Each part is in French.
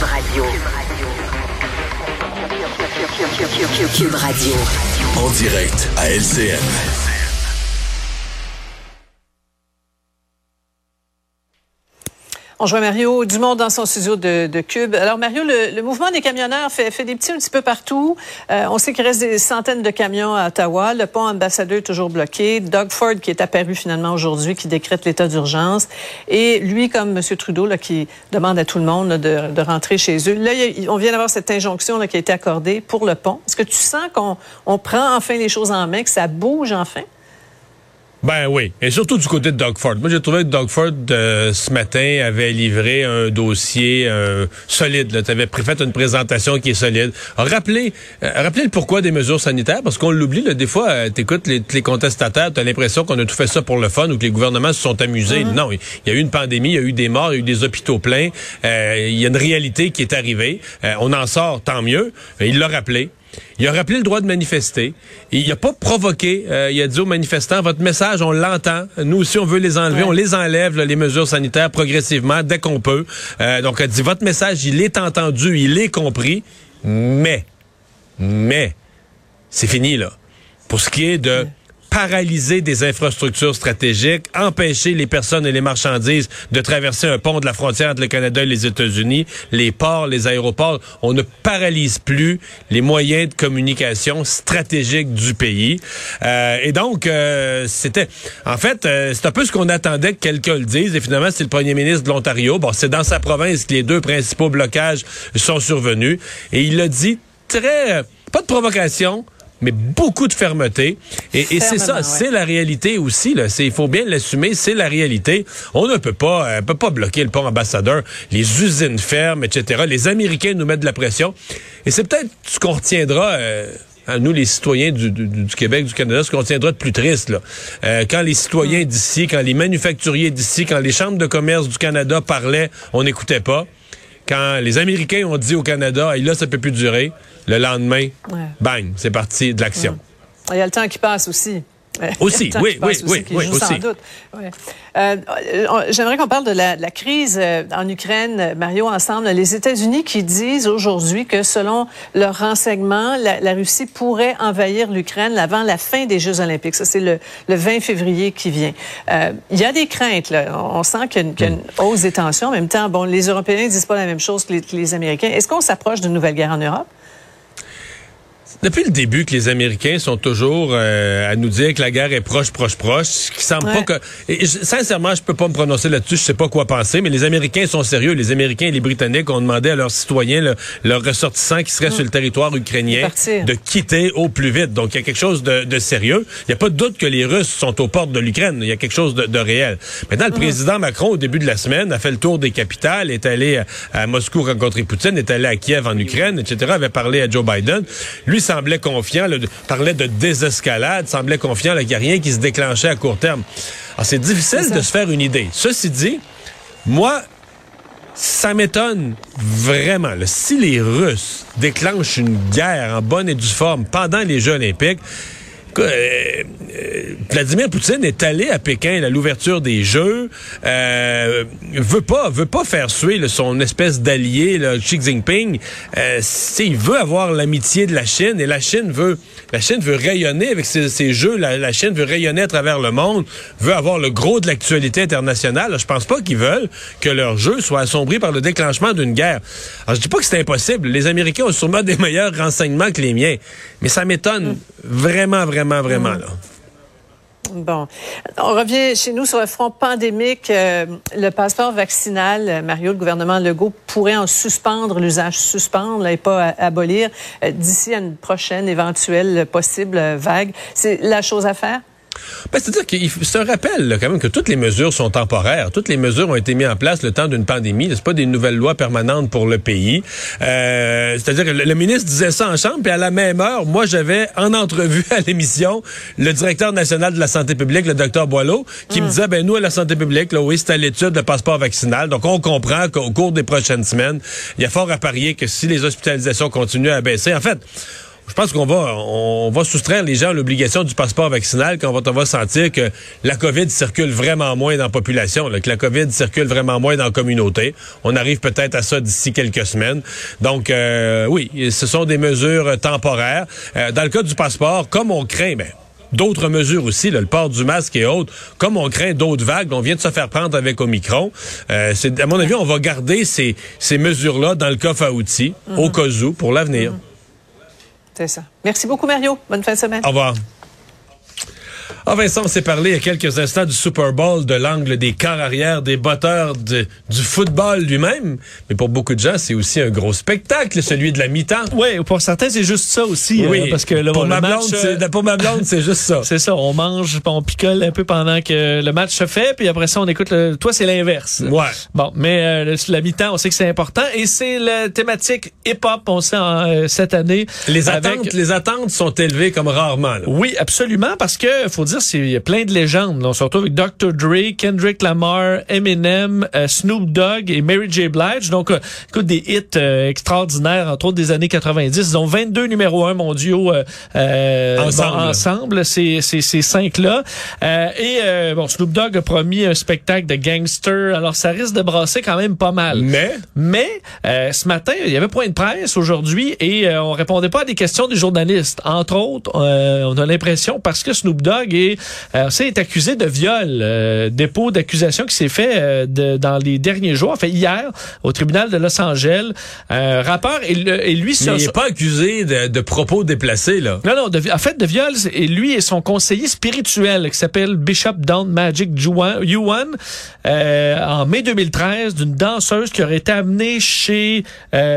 Cube Radio. Cube Radio. En direct à LCN. On joue Mario Dumont dans son studio de, de Cube. Alors Mario, le, le, mouvement des camionneurs fait, fait des petits un petit peu partout. Euh, on sait qu'il reste des centaines de camions à Ottawa. Le pont ambassadeur est toujours bloqué. Doug Ford qui est apparu finalement aujourd'hui, qui décrète l'état d'urgence. Et lui, comme M. Trudeau, là, qui demande à tout le monde là, de, de, rentrer chez eux. Là, on vient d'avoir cette injonction là, qui a été accordée pour le pont. Est-ce que tu sens qu'on on prend enfin les choses en main, que ça bouge enfin? Ben oui, et surtout du côté de Doug Ford. Moi, j'ai trouvé que Doug Ford, euh, ce matin, avait livré un dossier euh, solide. Tu avais fait une présentation qui est solide. Rappelez, euh, rappelez le pourquoi des mesures sanitaires, parce qu'on l'oublie. Des fois, euh, tu écoutes les, les, contestataires, tu as l'impression qu'on a tout fait ça pour le fun ou que les gouvernements se sont amusés. Mm -hmm. Non, il y a eu une pandémie, il y a eu des morts, il y a eu des hôpitaux pleins. Euh, il y a une réalité qui est arrivée. on en sort, tant mieux. Il l'a rappelé. Il a rappelé le droit de manifester. Il n'a pas provoqué. Euh, il a dit aux manifestants, votre message, on l'entend. Nous aussi, on veut les enlever. Ouais. On les enlève, là, les mesures sanitaires, progressivement, dès qu'on peut. Euh, donc, il a dit, votre message, il est entendu, il est compris. Mais, mais, c'est fini, là. Pour ce qui est de... Paralyser des infrastructures stratégiques, empêcher les personnes et les marchandises de traverser un pont de la frontière entre le Canada et les États-Unis, les ports, les aéroports. On ne paralyse plus les moyens de communication stratégiques du pays. Euh, et donc, euh, c'était... En fait, euh, c'est un peu ce qu'on attendait que quelqu'un le dise. Et finalement, c'est le premier ministre de l'Ontario. Bon, c'est dans sa province que les deux principaux blocages sont survenus. Et il a dit très... Pas de provocation, mais beaucoup de fermeté. Et, et c'est ça, ouais. c'est la réalité aussi. Il faut bien l'assumer, c'est la réalité. On ne peut pas, euh, peut pas bloquer le pont ambassadeur. Les usines ferment, etc. Les Américains nous mettent de la pression. Et c'est peut-être ce qu'on retiendra. Euh, à nous, les citoyens du, du, du, Québec, du Canada, ce qu'on tiendra de plus triste, là. Euh, quand les citoyens d'ici, quand les manufacturiers d'ici, quand les chambres de commerce du Canada parlaient, on n'écoutait pas. Quand les Américains ont dit au Canada, hey, là, ça peut plus durer, le lendemain, ouais. bang, c'est parti de l'action. Il y a le temps qui passe aussi. Aussi, oui, oui, oui, oui, aussi. Euh, J'aimerais qu'on parle de la, crise euh, en Ukraine, Mario, ensemble. Les États-Unis qui disent aujourd'hui que selon leurs renseignements, la, Russie pourrait envahir l'Ukraine avant la fin des Jeux olympiques. Ça, c'est le, le, 20 février qui vient. Euh, il y a des craintes. Là. On sent qu'il y, a une hausse des tensions. En même temps, bon, les Européens ne disent pas la même chose que les, que les Américains. Est-ce qu'on s'approche d'une nouvelle guerre en Europe? Depuis le début que les Américains sont toujours euh, à nous dire que la guerre est proche, proche, proche, ce qui semble ouais. pas que... Et, sincèrement, je peux pas me prononcer là-dessus, je sais pas quoi penser, mais les Américains sont sérieux. Les Américains et les Britanniques ont demandé à leurs citoyens, le, leurs ressortissants qui seraient mmh. sur le territoire ukrainien, de quitter au plus vite. Donc, il y a quelque chose de, de sérieux. Il n'y a pas de doute que les Russes sont aux portes de l'Ukraine. Il y a quelque chose de, de réel. Maintenant, le mmh. président Macron, au début de la semaine, a fait le tour des capitales, est allé à, à Moscou rencontrer Poutine, est allé à Kiev en Ukraine, etc., avait parlé à Joe Biden. Lui semblait confiant, là, parlait de désescalade, semblait confiant qu'il n'y a rien qui se déclenchait à court terme. Alors, c'est difficile de se faire une idée. Ceci dit, moi, ça m'étonne vraiment. Là, si les Russes déclenchent une guerre en bonne et due forme pendant les Jeux olympiques, Vladimir Poutine est allé à Pékin à l'ouverture des Jeux, euh, veut pas veut pas faire suer son espèce d'allié Xi Jinping. Euh, il veut avoir l'amitié de la Chine et la Chine veut la Chine veut rayonner avec ses, Jeux. La, Chine veut rayonner à travers le monde, veut avoir le gros de l'actualité internationale. Je pense pas qu'ils veulent que leurs Jeux soient assombris par le déclenchement d'une guerre. Alors je dis pas que c'est impossible. Les Américains ont sûrement des meilleurs renseignements que les miens, mais ça m'étonne mm. vraiment vraiment Vraiment. Bon, on revient chez nous sur le front pandémique. Euh, le passeport vaccinal, Mario, le gouvernement Legault pourrait en suspendre l'usage, suspendre et pas abolir euh, d'ici à une prochaine éventuelle possible vague. C'est la chose à faire? Ben, C'est-à-dire que c'est un rappel là, quand même que toutes les mesures sont temporaires. Toutes les mesures ont été mises en place le temps d'une pandémie. C'est pas des nouvelles lois permanentes pour le pays. Euh, C'est-à-dire que le, le, ministre disait ça en chambre, puis à la même heure, moi j'avais en entrevue à l'émission le directeur national de la santé publique, le docteur Boileau, qui mmh. me disait ben nous à la santé publique, là, oui, c'est à l'étude de passeport vaccinal. Donc on comprend qu'au cours des prochaines semaines, il y a fort à parier que si les hospitalisations continuent à baisser, en fait je pense qu'on va, on va soustraire les gens à l'obligation du passeport vaccinal quand on va, sentir que la COVID circule vraiment moins dans la population, que la COVID circule vraiment moins dans la communauté. On arrive peut-être à ça d'ici quelques semaines. Donc, euh, oui, ce sont des mesures temporaires. Euh, dans le cas du passeport, comme on craint, ben, d'autres mesures aussi, le port du masque et autres, comme on craint d'autres vagues, on vient de se faire prendre avec Omicron. Euh, à mon avis, on va garder ces, ces mesures-là dans le coffre à outils, au mhm. cas où, pour l'avenir. Mhm. C'est ça. Merci beaucoup, Mario. Bonne fin de semaine. Au revoir. Ah Vincent, on s'est parlé il y a quelques instants du Super Bowl, de l'angle des quarts arrière, des batteurs du football lui-même. Mais pour beaucoup de gens, c'est aussi un gros spectacle, celui de la mi-temps. Oui, pour certains, c'est juste ça aussi. Oui, euh, parce que le, pour, ma blonde, euh, pour ma blonde, c'est juste ça. c'est ça, on mange, on picole un peu pendant que le match se fait, puis après ça, on écoute le... Toi, c'est l'inverse. Ouais. Bon, mais euh, la mi-temps, on sait que c'est important. Et c'est la thématique hip-hop, on sait, cette année. Les attentes, les attentes sont élevées comme rarement. Oui, absolument, parce que faut dire, il y a plein de légendes. On se retrouve avec Dr. Dre, Kendrick Lamar, Eminem, euh, Snoop Dogg et Mary J. Blige. Donc, euh, écoute, des hits euh, extraordinaires, entre autres des années 90. Ils ont 22 numéros 1 mondiaux ensemble, ensemble ces, ces, ces cinq-là. et bon, Snoop Dogg a promis un spectacle de gangster. Alors, ça risque de brasser quand même pas mal. Mais? Mais, ce matin, il y avait point de presse aujourd'hui et on répondait pas à des questions des journalistes. Entre autres, on a l'impression, parce que Snoop Dogg est euh, c'est accusé de viol, euh, dépôt d'accusation qui s'est fait euh, de, dans les derniers jours, fait hier au tribunal de Los Angeles. Euh, rappeur et, et lui, mais il n'est pas accusé de, de, propos déplacés là. Non non, de, en fait de viol et lui et son conseiller spirituel qui s'appelle Bishop Down Magic Yuan euh, en mai 2013 d'une danseuse qui aurait été amenée chez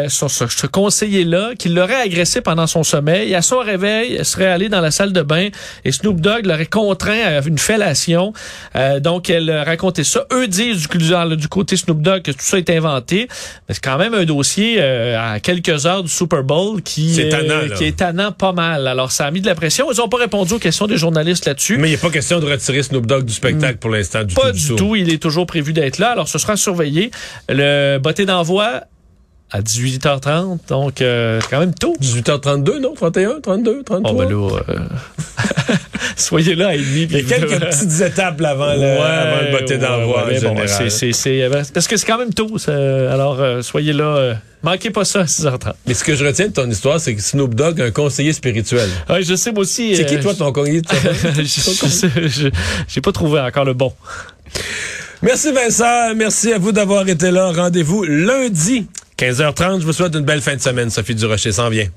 son, ce, conseiller là qui l'aurait agressé pendant son sommeil. À son réveil, elle serait allée dans la salle de bain et Snoop Dogg l'aurait contraint à une fellation. Euh, donc, elle racontait ça. Eux disent du, du côté Snoop Dogg que tout ça est inventé. Mais c'est quand même un dossier euh, à quelques heures du Super Bowl qui, est tannant, qui est tannant pas mal. Alors, ça a mis de la pression. Ils n'ont pas répondu aux questions des journalistes là-dessus. Mais il n'y a pas question de retirer Snoop Dogg du spectacle pour l'instant. Du pas du tout. Il est toujours prévu d'être là. Alors, ce sera surveillé. Le botté d'envoi à 18h30, donc euh, quand même tôt. 18h32, non? 31, 32, 33? Oh, ben là, euh, soyez là à Il y a quelques petites étapes avant, le, avant le botté d'envoi bon, c'est, parce que c'est quand même tôt, alors euh, soyez là... Euh, manquez pas ça à 6h30. Mais ce que je retiens de ton histoire, c'est que Snoop Dogg un conseiller spirituel. Oui, je sais, moi aussi. C'est qui, toi, ton conseiller? je J'ai pas trouvé encore le bon. Merci Vincent, merci à vous d'avoir été là. Rendez-vous lundi 15h30. Je vous souhaite une belle fin de semaine. Sophie Durocher s'en vient.